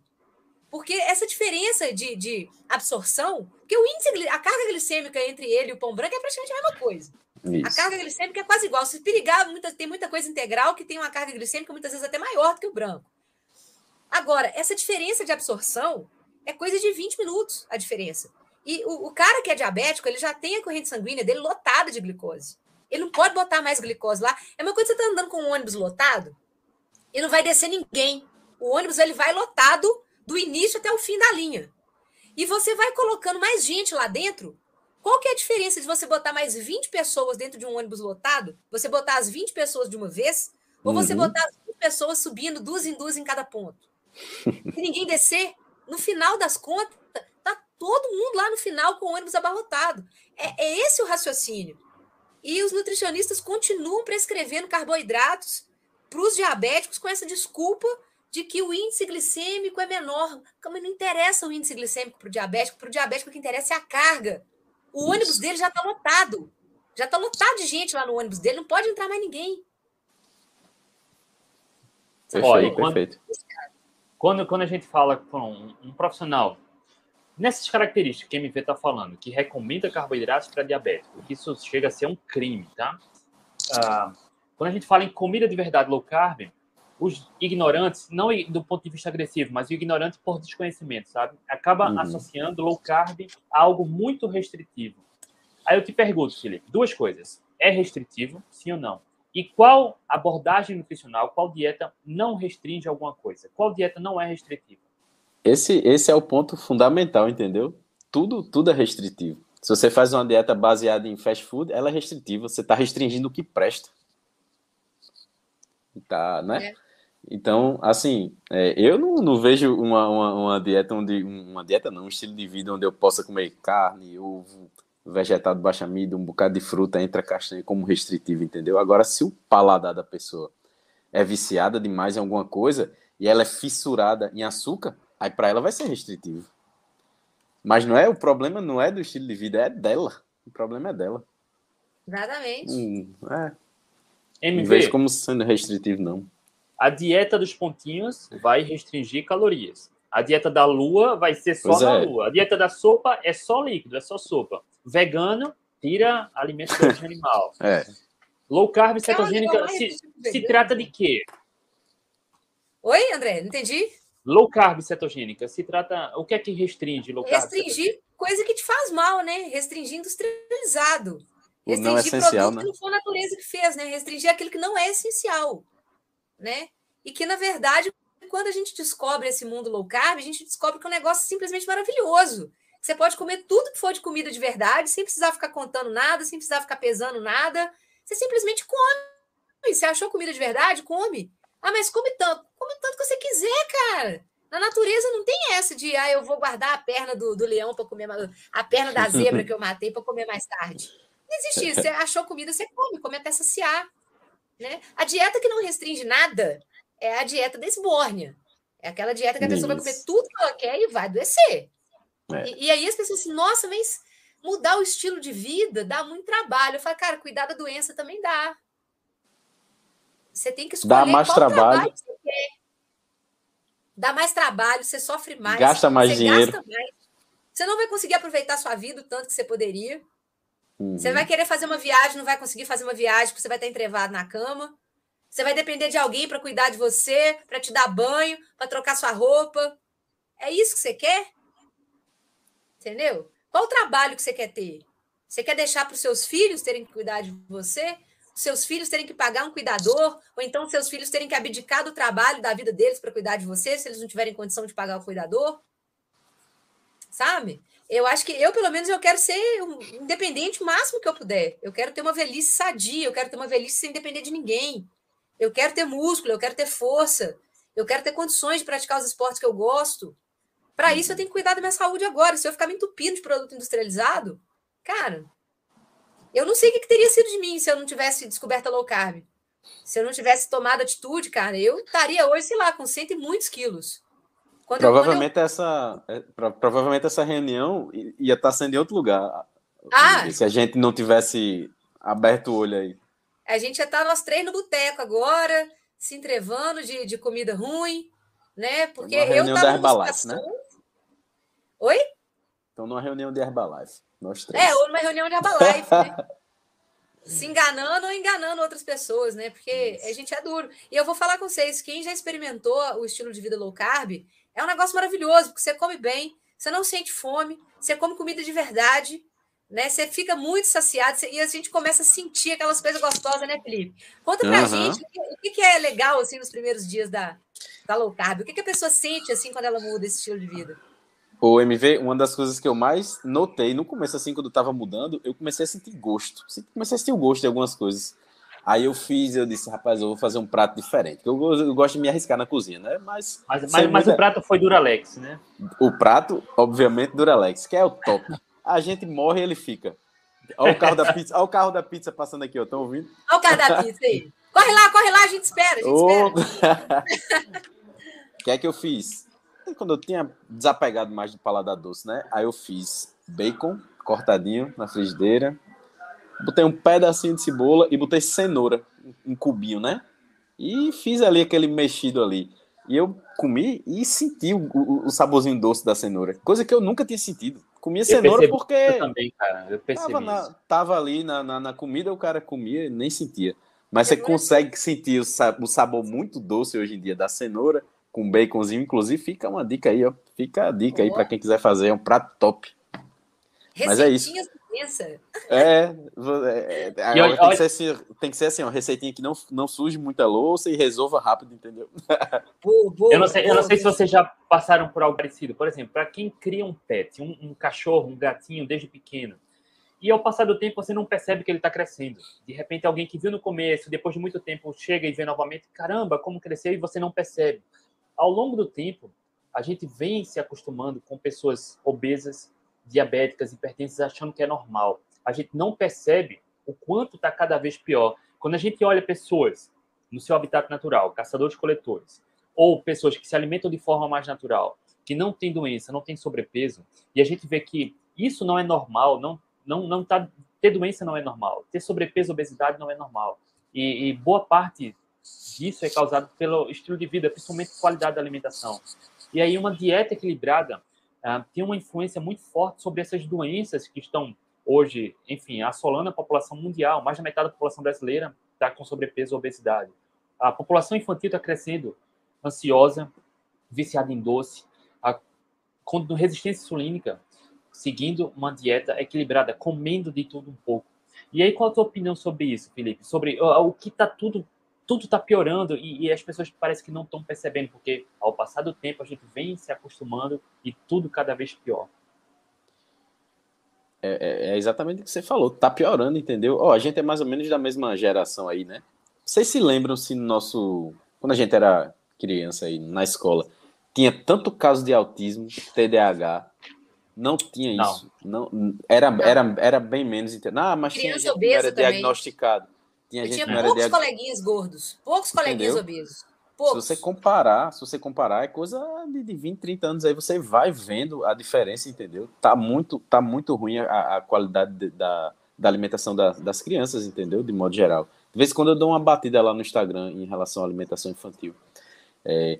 Porque essa diferença de, de absorção, porque o índice, a carga glicêmica entre ele e o pão branco é praticamente a mesma coisa. Isso. A carga glicêmica é quase igual. Se perigar, muita, tem muita coisa integral que tem uma carga glicêmica muitas vezes até maior do que o branco. Agora, essa diferença de absorção é coisa de 20 minutos a diferença. E o, o cara que é diabético, ele já tem a corrente sanguínea dele lotada de glicose. Ele não pode botar mais glicose lá. É uma coisa que você está andando com um ônibus lotado e não vai descer ninguém. O ônibus ele vai lotado do início até o fim da linha. E você vai colocando mais gente lá dentro. Qual que é a diferença de você botar mais 20 pessoas dentro de um ônibus lotado? Você botar as 20 pessoas de uma vez? Ou você uhum. botar as 20 pessoas subindo duas em duas em cada ponto? Se ninguém descer, no final das contas, tá todo mundo lá no final com o ônibus abarrotado. É, é esse o raciocínio. E os nutricionistas continuam prescrevendo carboidratos para os diabéticos com essa desculpa de que o índice glicêmico é menor. Como não interessa o índice glicêmico para o diabético, para o diabético o que interessa é a carga. O Isso. ônibus dele já está lotado. Já está lotado de gente lá no ônibus dele, não pode entrar mais ninguém. Perfeito, quando, perfeito. Quando, quando a gente fala com um, um profissional nessas características que a MV está falando, que recomenda carboidratos para diabético, isso chega a ser um crime, tá? Ah, quando a gente fala em comida de verdade low carb, os ignorantes, não do ponto de vista agressivo, mas o ignorante por desconhecimento, sabe? Acaba uhum. associando low carb a algo muito restritivo. Aí eu te pergunto, Felipe, duas coisas. É restritivo, sim ou não? E qual abordagem nutricional, qual dieta não restringe alguma coisa? Qual dieta não é restritiva? Esse, esse é o ponto fundamental, entendeu? Tudo, tudo é restritivo. Se você faz uma dieta baseada em fast food, ela é restritiva. Você está restringindo o que presta. Tá, né? É. Então, assim, é, eu não, não vejo uma, uma, uma, dieta onde. Uma dieta não, um estilo de vida onde eu possa comer carne, ovo, vegetal de baixa amido, um bocado de fruta, entra castanha como restritivo, entendeu? Agora, se o paladar da pessoa é viciada demais em alguma coisa e ela é fissurada em açúcar, aí para ela vai ser restritivo. Mas não é o problema não é do estilo de vida, é dela. O problema é dela. Exatamente. Hum, é. MV, não vejo como sendo restritivo, não. A dieta dos pontinhos vai restringir calorias. A dieta da lua vai ser só pois na é. lua. A dieta da sopa é só líquido, é só sopa. Vegano, tira alimento de animal. É. Low carb cetogênica se, se trata de quê? Oi, André, não entendi. Low carb cetogênica se trata. O que é que restringe low carb? Restringir coisa que te faz mal, né? Restringir industrializado. Restringir não é essencial, produto né? que não foi a natureza que fez, né? Restringir aquilo que não é essencial né? E que, na verdade, quando a gente descobre esse mundo low carb, a gente descobre que é um negócio simplesmente maravilhoso. Você pode comer tudo que for de comida de verdade, sem precisar ficar contando nada, sem precisar ficar pesando nada. Você simplesmente come. Você achou comida de verdade? Come. Ah, mas come tanto. Come tanto que você quiser, cara. Na natureza não tem essa de, ah, eu vou guardar a perna do, do leão para comer, a perna da zebra que eu matei para comer mais tarde. Não existe isso. Você achou comida, você come, come até saciar. Né? A dieta que não restringe nada é a dieta da esbórnia. É aquela dieta que a pessoa Isso. vai comer tudo que ela quer e vai adoecer. É. E, e, aí as pessoas assim, nossa, mas mudar o estilo de vida dá muito trabalho. Eu falo, cara, cuidar da doença também dá. Você tem que escolher dá mais trabalho. trabalho você quer. Dá mais trabalho, você sofre mais. Gasta mais dinheiro. Mais. Você não vai conseguir aproveitar a sua vida o tanto que você poderia. Uhum. Você vai querer fazer uma viagem, não vai conseguir fazer uma viagem porque você vai estar entrevado na cama. Você vai depender de alguém para cuidar de você, para te dar banho, para trocar sua roupa. É isso que você quer? Entendeu? Qual o trabalho que você quer ter? Você quer deixar para os seus filhos terem que cuidar de você? Seus filhos terem que pagar um cuidador? Ou então seus filhos terem que abdicar do trabalho, da vida deles para cuidar de você, se eles não tiverem condição de pagar o cuidador? Sabe? Eu acho que eu, pelo menos, eu quero ser independente o máximo que eu puder. Eu quero ter uma velhice sadia, eu quero ter uma velhice sem depender de ninguém. Eu quero ter músculo, eu quero ter força, eu quero ter condições de praticar os esportes que eu gosto. Para isso, eu tenho que cuidar da minha saúde agora. Se eu ficar me entupindo de produto industrializado, cara, Eu não sei o que, que teria sido de mim se eu não tivesse descoberto a low carb. Se eu não tivesse tomado atitude, cara, eu estaria hoje, sei lá, com cento e muitos quilos. Quando provavelmente, eu, eu... Essa, é, provavelmente essa reunião ia estar sendo em outro lugar. Ah, se a gente não tivesse aberto o olho aí. A gente já está nós três no boteco agora, se entrevando de, de comida ruim, né? Porque eu tava da Herbalife, né? Oi? Então, numa reunião de Herbalife, nós três. É, ou numa reunião de Herbalife, né? se enganando ou enganando outras pessoas, né? Porque a gente é duro. E eu vou falar com vocês, quem já experimentou o estilo de vida low carb, é um negócio maravilhoso, porque você come bem, você não sente fome, você come comida de verdade, né? Você fica muito saciado e a gente começa a sentir aquelas coisas gostosas, né, Felipe? Conta pra uhum. gente o que, é legal assim nos primeiros dias da, da low carb. O que, que a pessoa sente assim quando ela muda esse estilo de vida? O MV, uma das coisas que eu mais notei no começo, assim, quando eu tava mudando, eu comecei a sentir gosto. Comecei a sentir o gosto de algumas coisas. Aí eu fiz, eu disse, rapaz, eu vou fazer um prato diferente. Eu, eu gosto de me arriscar na cozinha, né? Mas, mas, mas, mas o prato foi Duralex, né? O prato, obviamente, Duralex, que é o top. A gente morre e ele fica. Olha o carro da pizza, olha o carro da pizza passando aqui, ó. Estão ouvindo? Olha o carro da pizza aí. Corre lá, corre lá, a gente espera, a gente oh. espera. O que é que eu fiz? quando eu tinha desapegado mais do paladar doce, né? Aí eu fiz bacon cortadinho na frigideira, botei um pedacinho de cebola e botei cenoura em cubinho, né? E fiz ali aquele mexido ali. E eu comi e senti o, o, o saborzinho doce da cenoura, coisa que eu nunca tinha sentido. Comia cenoura porque. Eu também, cara. Eu percebi. Tava, na, tava ali na, na, na, comida, o cara comia e nem sentia. Mas você consegue sentir o, o sabor muito doce hoje em dia da cenoura com baconzinho, inclusive fica uma dica aí, ó. Fica a dica aí para quem quiser fazer, é um prato top. Mas é isso. É, é, é agora tem, que ser assim, tem que ser assim, uma receitinha que não, não suje muita louça e resolva rápido, entendeu? Boa, boa, eu, não sei, eu não sei se vocês já passaram por algo parecido. Por exemplo, para quem cria um pet, um, um, cachorro, um gatinho desde pequeno, e ao passar do tempo você não percebe que ele está crescendo. De repente, alguém que viu no começo, depois de muito tempo, chega e vê novamente, caramba, como cresceu, e você não percebe ao longo do tempo, a gente vem se acostumando com pessoas obesas, diabéticas, hipertensas, achando que é normal. A gente não percebe o quanto está cada vez pior. Quando a gente olha pessoas no seu habitat natural, caçadores-coletores, ou pessoas que se alimentam de forma mais natural, que não têm doença, não têm sobrepeso, e a gente vê que isso não é normal, não, não, não tá, ter doença não é normal, ter sobrepeso, obesidade não é normal. E, e boa parte disso é causado pelo estilo de vida, principalmente qualidade da alimentação. E aí uma dieta equilibrada uh, tem uma influência muito forte sobre essas doenças que estão hoje, enfim, assolando a população mundial. Mais da metade da população brasileira está com sobrepeso ou obesidade. A população infantil está crescendo ansiosa, viciada em doce, a, com resistência insulínica, seguindo uma dieta equilibrada, comendo de tudo um pouco. E aí, qual a tua opinião sobre isso, Felipe? Sobre uh, o que está tudo tudo está piorando e, e, as pessoas parecem que não estão percebendo, porque ao passar do tempo a gente vem se acostumando e tudo cada vez pior. É, é, é exatamente o que você falou, tá piorando, entendeu? Ó, a gente é mais ou menos da mesma geração aí, né? Vocês se lembram se no nosso. Quando a gente era criança aí na escola, tinha tanto caso de autismo, TDAH, não tinha isso. Não. não era, Era, era bem menos. Ah, mas Criança tinha gente era também. diagnosticado. Tinha, eu tinha poucos diag... coleguinhas gordos, poucos Entendeu? coleguinhas obesos. Poucos. Se você comparar, se você comparar, é coisa de, de 20, 30 anos aí, você vai vendo a diferença, entendeu? Tá muito, tá muito ruim a, a qualidade de, da, da alimentação da, das crianças, entendeu? De modo geral. De vez em quando eu dou uma batida lá no Instagram em relação à alimentação infantil. É,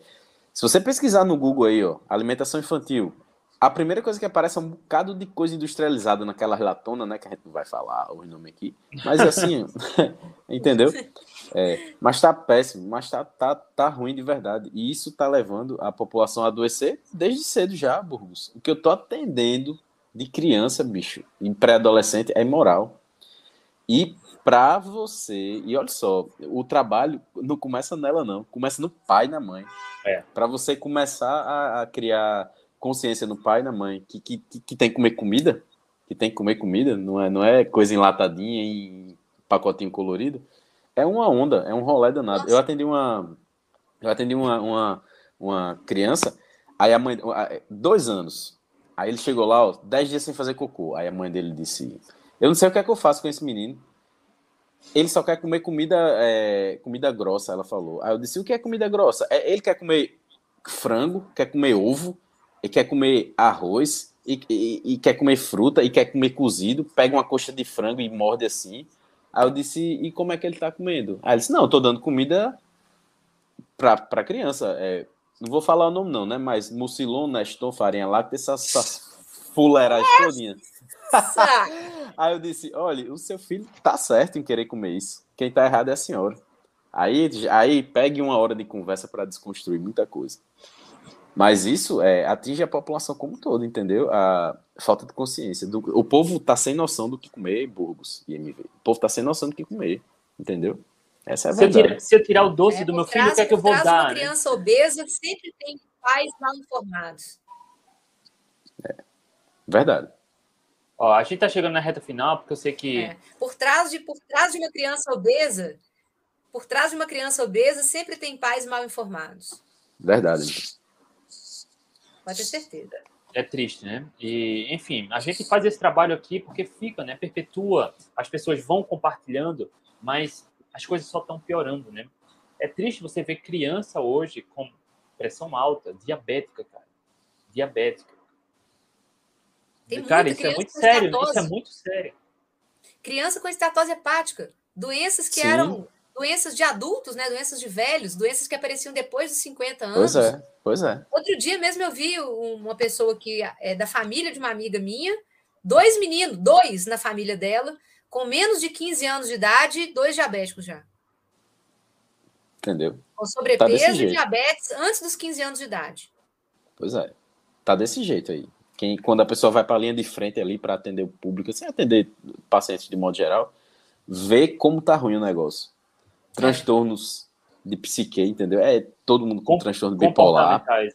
se você pesquisar no Google aí, ó, alimentação infantil, a primeira coisa que aparece é um bocado de coisa industrializada naquela relatona, né? Que a gente não vai falar o nome aqui. Mas assim, entendeu? É, mas tá péssimo, mas tá, tá, tá ruim de verdade. E isso tá levando a população a adoecer desde cedo já, Burgos. O que eu tô atendendo de criança, bicho, em pré-adolescente é imoral. E pra você, e olha só, o trabalho não começa nela, não. Começa no pai e na mãe. É. Para você começar a, a criar consciência no pai e na mãe que, que, que tem que comer comida, que tem que comer comida, não é, não é coisa enlatadinha e pacotinho colorido. É uma onda, é um rolê danado. Nossa. Eu atendi uma. Eu atendi uma, uma, uma criança, aí a mãe. Dois anos. Aí ele chegou lá, ó, dez dias sem fazer cocô. Aí a mãe dele disse: Eu não sei o que é que eu faço com esse menino. Ele só quer comer comida, é, comida grossa, ela falou. Aí eu disse: o que é comida grossa? É, ele quer comer frango, quer comer ovo, ele quer comer arroz, e, e, e, quer comer fruta, e quer comer cozido, pega uma coxa de frango e morde assim. Aí eu disse: e como é que ele tá comendo? Aí ele disse: não, eu tô dando comida pra, pra criança. É, não vou falar o nome, não, né? Mas mucilon, Neston, farinha lá, tem essas, essas fuleiragens todinha. Aí eu disse: olha, o seu filho tá certo em querer comer isso. Quem tá errado é a senhora. Aí, aí pegue uma hora de conversa para desconstruir muita coisa. Mas isso é, atinge a população como um todo, entendeu? A falta de consciência. Do, o povo tá sem noção do que comer em Burgos e MV. O povo tá sem noção do que comer, entendeu? Essa é a se verdade. Eu tira, se eu tirar o doce É, do meu filho, o que é que eu por vou trás dar? Uma né? criança obesa sempre tem pais mal informados. Verdade. Ó, a gente tá chegando na reta final, porque eu sei que. É. Por, trás de, por trás de uma criança obesa, por trás de uma criança obesa, sempre tem pais mal informados. Verdade. Pode ter certeza. É triste, né? E, enfim, a gente faz esse trabalho aqui porque fica, né? Perpetua, as pessoas vão compartilhando, mas as coisas só estão piorando, né? É triste você ver criança hoje com pressão alta, diabética, cara. Diabética. Tem cara, isso é criança muito sério, isso é muito sério. Criança com estatose hepática. Doenças que Sim. eram doenças de adultos, né? Doenças de velhos, doenças que apareciam depois dos 50 anos. Pois é, pois é. Outro dia mesmo eu vi uma pessoa que é da família de uma amiga minha, dois meninos, dois na família dela, com menos de 15 anos de idade, dois diabéticos já. Entendeu? Com Tá sobrepeso desse e diabetes antes dos 15 anos de idade. Pois é. Tá desse jeito aí. Quem, quando a pessoa vai para a linha de frente ali para atender o público, sem atender pacientes de modo geral, vê como tá ruim o negócio. Transtornos de psique, entendeu? É todo mundo com Com- transtorno bipolar. Né?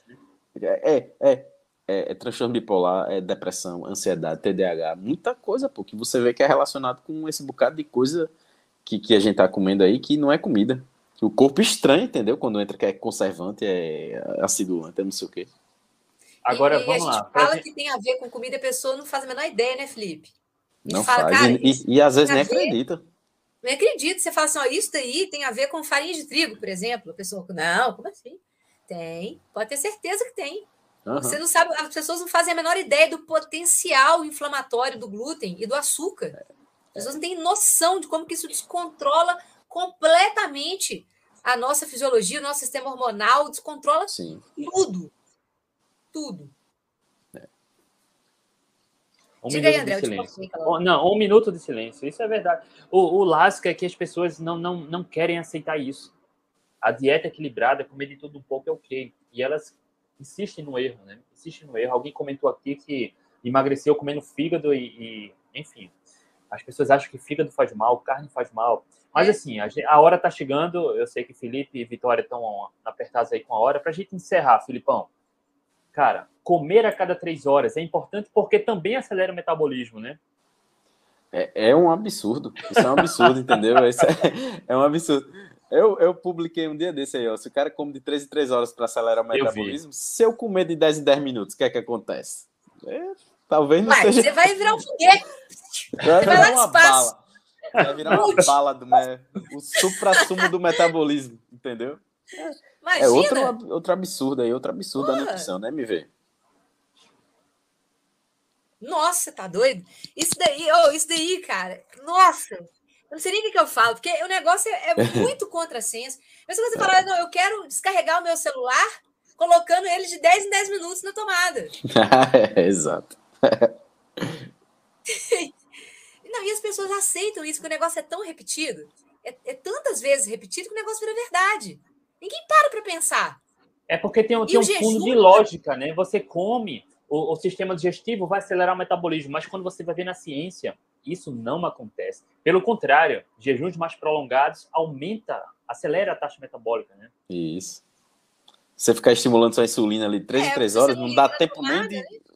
É, é, é, é, é transtorno bipolar, é depressão, ansiedade, TDAH, muita coisa, pô, que você vê que é relacionado com esse bocado de coisa que, que a gente tá comendo aí, que não é comida. Que o corpo estranha, entendeu? Quando entra que é conservante, é aciduante, é não sei o quê. Agora, e, vamos e a lá. gente Pra fala gente- que tem a ver com comida e a pessoa não faz a menor ideia, né, Felipe? Gente Não fala, faz. e, e- e às vezes nem acredita. Não acredito. Você fala assim, ó, isso daí tem a ver com farinha de trigo, por exemplo. A pessoa, não, como assim? Tem. Pode ter certeza que tem. Aham. Você não sabe, as pessoas não fazem a menor ideia do potencial inflamatório do glúten e do açúcar. As pessoas não têm noção de como que isso descontrola completamente a nossa fisiologia, o nosso sistema hormonal, descontrola Sim. tudo. Tudo. Um Diga aí, minuto André, eu de silêncio. Carol. Oh, Não, um minuto de silêncio. Isso é verdade. O, o lasca é que as pessoas não, não, não querem aceitar isso. A dieta equilibrada, comer de tudo um pouco é ok. E elas insistem no erro, né? Insistem no erro. Alguém comentou aqui que emagreceu comendo fígado e, e- enfim. As pessoas acham que fígado faz mal, carne faz mal. Mas É. assim, a, a hora tá chegando. Eu sei que Felipe e Vitória estão apertados aí com a hora. Pra gente encerrar, Filipão. Cara, comer a cada três horas é importante porque também acelera o metabolismo, né? É, é um absurdo. Isso é um absurdo, entendeu? Isso é, é um absurdo. Eu, eu publiquei um dia desse aí, ó. Se o cara come de 3 em 3 horas para acelerar o metabolismo, se eu comer de 10 em 10 minutos, o que é que acontece? É, talvez não Mas seja. você vai virar um foguete. Vai vai lá virar uma bala. Vai virar uma bala do me... o supra-sumo do metabolismo, entendeu? Imagina. É outro, outro absurdo aí, outro absurdo da Porra. nutrição, né, MV? Nossa, tá doido? Isso daí, oh, isso daí, cara. Nossa. Eu não sei nem o que, que eu falo, porque o negócio é, é muito contrassenso. Mas se você falar, não, eu quero descarregar o meu celular colocando ele de 10 em 10 minutos na tomada. é, exato. Não, e as pessoas aceitam isso, porque o negócio é tão repetido. É, é tantas vezes repetido que o negócio vira verdade. Ninguém para para pensar. É porque tem, tem um fundo jejum, de né? lógica, né? Você come, o, o sistema digestivo vai acelerar o metabolismo, mas quando você vai ver na ciência, isso não acontece. Pelo contrário, jejuns mais prolongados aumenta, acelera a taxa metabólica, né? Isso. Você ficar estimulando sua insulina ali 3 em É, 3 você horas, não dá tempo nem tomada, de. É,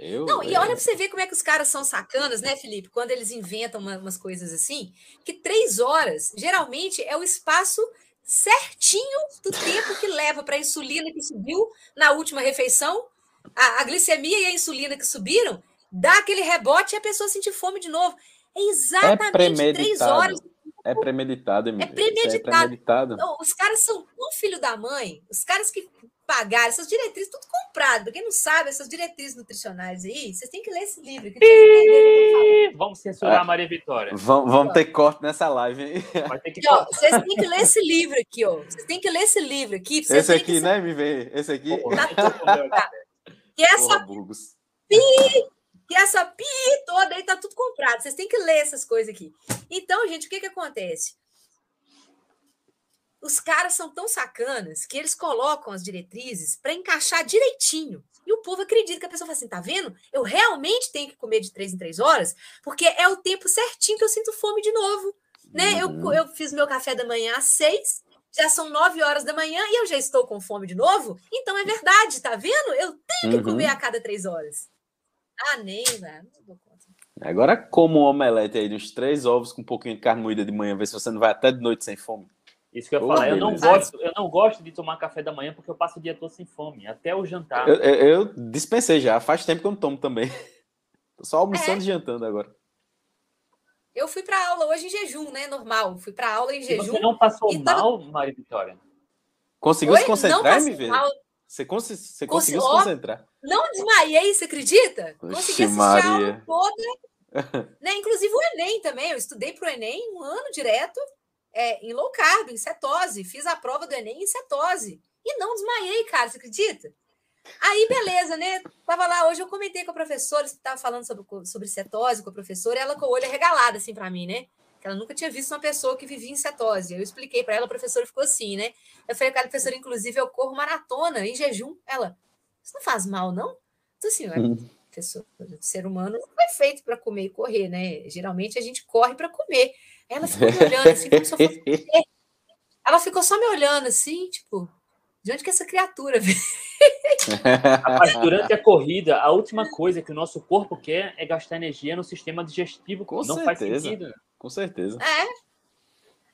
eu, Não, e é, olha pra você ver como é que os caras são sacanas, né, Felipe? Quando eles inventam uma- umas coisas assim, que três horas geralmente é o espaço certinho do tempo que leva para a insulina que subiu na última refeição, a, a glicemia e a insulina que subiram, dá aquele rebote e a pessoa sentir fome de novo. É exatamente três horas. É premeditado, É premeditado. É premeditado. Então, os caras são tão filho da mãe, os caras que pagaram essas diretrizes, tudo comprado. Pra quem não sabe, essas diretrizes nutricionais aí, vocês têm que ler esse livro. Que vamos censurar a Maria Vitória. Vamos, vamos ter corte nessa live, hein? Que... Ó, vocês têm que ler esse livro aqui, ó. Vocês têm que ler esse livro aqui. Esse aqui, que... né, me vê? Esse aqui. Tá tá. E essa Porra, pi, e essa pi toda aí tá tudo comprado. Vocês têm que ler essas coisas aqui. Então, gente, o que que acontece? Os caras são tão sacanas que eles colocam as diretrizes para encaixar direitinho. E o povo acredita que a pessoa fala assim: tá vendo? Eu realmente tenho que comer de três em três horas, porque é o tempo certinho que eu sinto fome de novo. Né? Uhum. Eu, eu fiz meu café da manhã às seis, já são nove horas da manhã e eu já estou com fome de novo. Então é verdade, tá vendo? Eu tenho que comer uhum. a cada três horas. Ah, nem, velho. Não dou conta. Agora, como um omelete aí, uns três ovos com um pouquinho de carne moída de manhã, ver se você não vai até de noite sem fome. Isso que eu ia falar. Eu não, gosto, eu não gosto de tomar café da manhã porque eu passo o dia todo sem fome, até o jantar. Eu, eu, eu dispensei já, faz tempo que eu não tomo também. Tô só almoçando é. e jantando agora. Eu fui para aula hoje em jejum, né? Normal. Fui para aula em jejum. Você não passou mal, tava... Maria Vitória? Conseguiu Oi? se concentrar, me ver? Você, cons você conseguiu se concentrar? Não desmaiei, você acredita? Oxi, Consegui assistir Maria. a aula toda. né? Inclusive o Enem também. Eu estudei para o Enem um ano direto é, em low carb, em cetose. Fiz a prova do Enem em cetose. E não desmaiei, cara, você acredita? Aí, beleza, né? Tava lá, hoje eu comentei com a professora, estava falando sobre, sobre cetose com a professora, e ela com o olho arregalado, assim, para mim, né? Que ela nunca tinha visto uma pessoa que vivia em cetose. Eu expliquei para ela, a professora ficou assim, né? Eu falei com a professora, inclusive, eu corro maratona em jejum. Ela, isso não faz mal, não? Então, assim, hum. professor, o ser humano não foi feito para comer e correr, né? Geralmente a gente corre para comer. Ela ficou me olhando assim, como se eu fosse... Ela ficou só me olhando assim, tipo, de onde que essa criatura veio? Rapaz, durante a corrida, a última coisa que o nosso corpo quer é gastar energia no sistema digestivo. Com não certeza. faz sentido. Com certeza. É.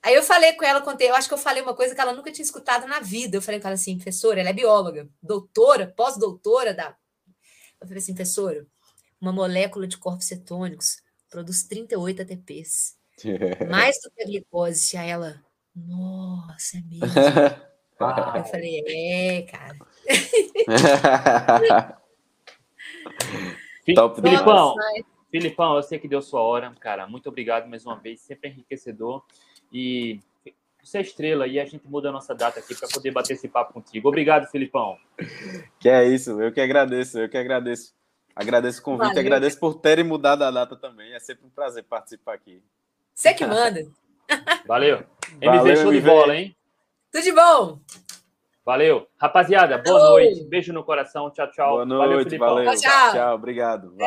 Aí eu falei com ela, contei, eu acho que eu falei uma coisa que ela nunca tinha escutado na vida. Eu falei com ela assim, professora, ela é bióloga, doutora, pós-doutora da. Eu falei assim, professora, uma molécula de corpos cetônicos produz 38 ATPs. Mais do que a glicose. Aí ela, nossa, é mesmo. eu falei, é, cara. Top Filipão, Filipão, eu sei que deu sua hora, cara. Muito obrigado mais uma vez, sempre enriquecedor. E você é estrela e a gente muda a nossa data aqui para poder bater esse papo contigo. Obrigado, Filipão. Que é isso, eu que agradeço, eu que agradeço. Agradeço o convite, Valeu. agradeço por terem mudado a data também. É sempre um prazer participar aqui. Você que manda. Valeu. MV show de bola, hein? Tudo de bom. Valeu. Rapaziada, boa noite. Beijo no coração. Tchau, tchau. Boa noite. Valeu, valeu. Tchau, tchau. Obrigado. Valeu.